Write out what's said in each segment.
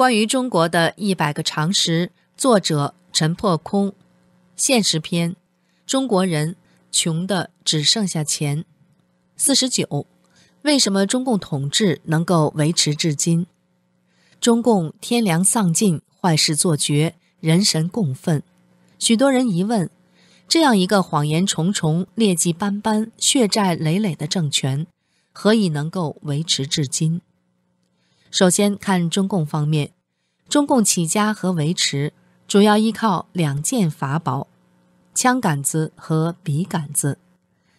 关于中国的一百个常识，作者陈破空，现实篇：中国人穷的只剩下钱。四十九，为什么中共统治能够维持至今？中共天良丧尽，坏事做绝，人神共愤。许多人疑问：这样一个谎言重重、劣迹斑斑、血债累累的政权，何以能够维持至今？首先看中共方面，中共起家和维持主要依靠两件法宝：枪杆子和笔杆子。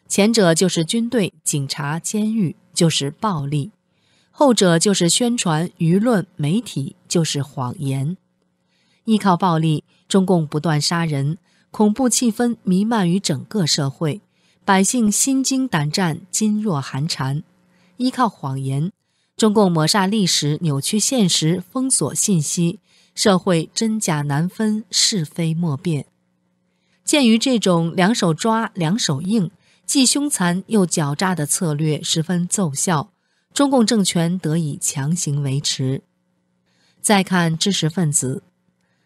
前者就是军队、警察、监狱，就是暴力；后者就是宣传、舆论、媒体，就是谎言。依靠暴力，中共不断杀人，恐怖气氛弥漫于整个社会，百姓心惊胆战、噤若寒蝉；依靠谎言。中共抹杀历史，扭曲现实，封锁信息，社会真假难分，是非莫辨。鉴于这种两手抓、两手硬，既凶残又狡诈的策略十分奏效，中共政权得以强行维持。再看知识分子，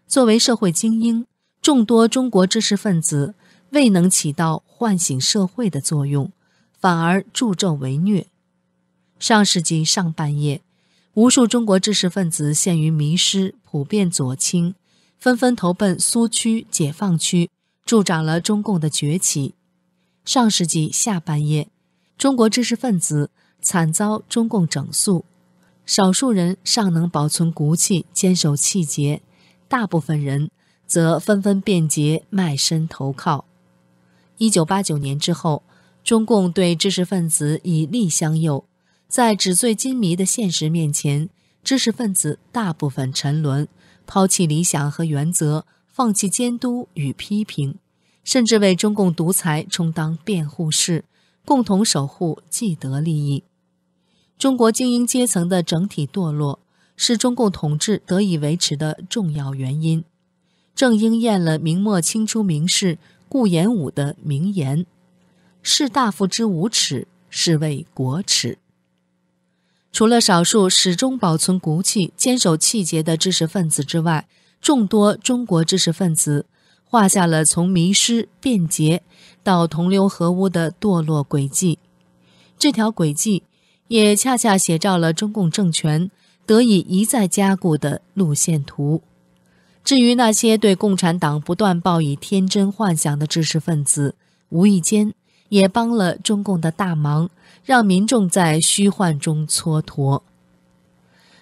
作为社会精英，众多中国知识分子未能起到唤醒社会的作用，反而助纣为虐。上世纪上半叶，无数中国知识分子陷于迷失，普遍左倾，纷纷投奔苏区、解放区，助长了中共的崛起。上世纪下半叶，中国知识分子惨遭中共整肃，少数人尚能保存骨气，坚守气节，大部分人则纷纷变节，卖身投靠。一九八九年之后，中共对知识分子以利相诱。在纸醉金迷的现实面前，知识分子大部分沉沦，抛弃理想和原则，放弃监督与批评，甚至为中共独裁充当辩护士，共同守护既得利益。中国精英阶层的整体堕落，是中共统治得以维持的重要原因，正应验了明末清初名士顾炎武的名言：“士大夫之无耻，是为国耻。”除了少数始终保存骨气、坚守气节的知识分子之外，众多中国知识分子画下了从迷失、变节到同流合污的堕落轨迹。这条轨迹也恰恰写照了中共政权得以一再加固的路线图。至于那些对共产党不断抱以天真幻想的知识分子，无意间。也帮了中共的大忙，让民众在虚幻中蹉跎。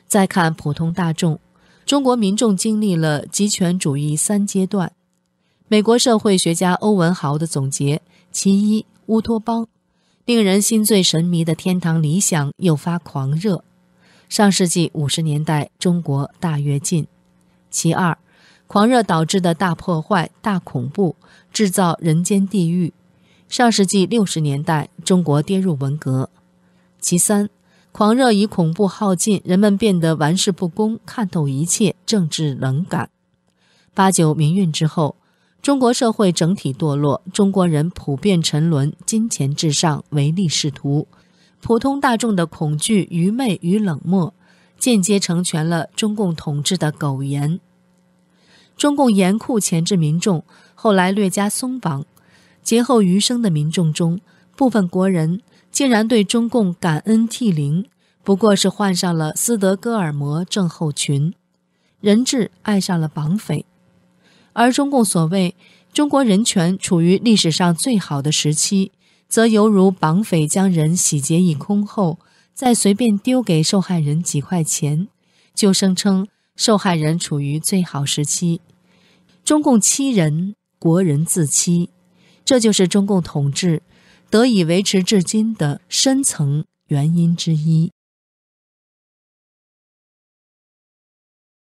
再看普通大众，中国民众经历了极权主义三阶段。美国社会学家欧文豪的总结：其一，乌托邦，令人心醉神迷的天堂理想诱发狂热，上世纪五十年代中国大跃进；其二，狂热导致的大破坏、大恐怖，制造人间地狱。上世纪六十年代，中国跌入文革。其三，狂热与恐怖耗尽，人们变得玩世不恭，看透一切，政治冷感。八九民运之后，中国社会整体堕落，中国人普遍沉沦，金钱至上，唯利是图，普通大众的恐惧、愚昧与冷漠，间接成全了中共统治的苟延。中共严酷钳制民众，后来略加松绑。劫后余生的民众中，部分国人竟然对中共感恩涕零，不过是患上了斯德哥尔摩症候群，人质爱上了绑匪。而中共所谓中国人权处于历史上最好的时期，则犹如绑匪将人洗劫一空后，再随便丢给受害人几块钱，就声称受害人处于最好时期。中共欺人，国人自欺。这就是中共统治得以维持至今的深层原因之一。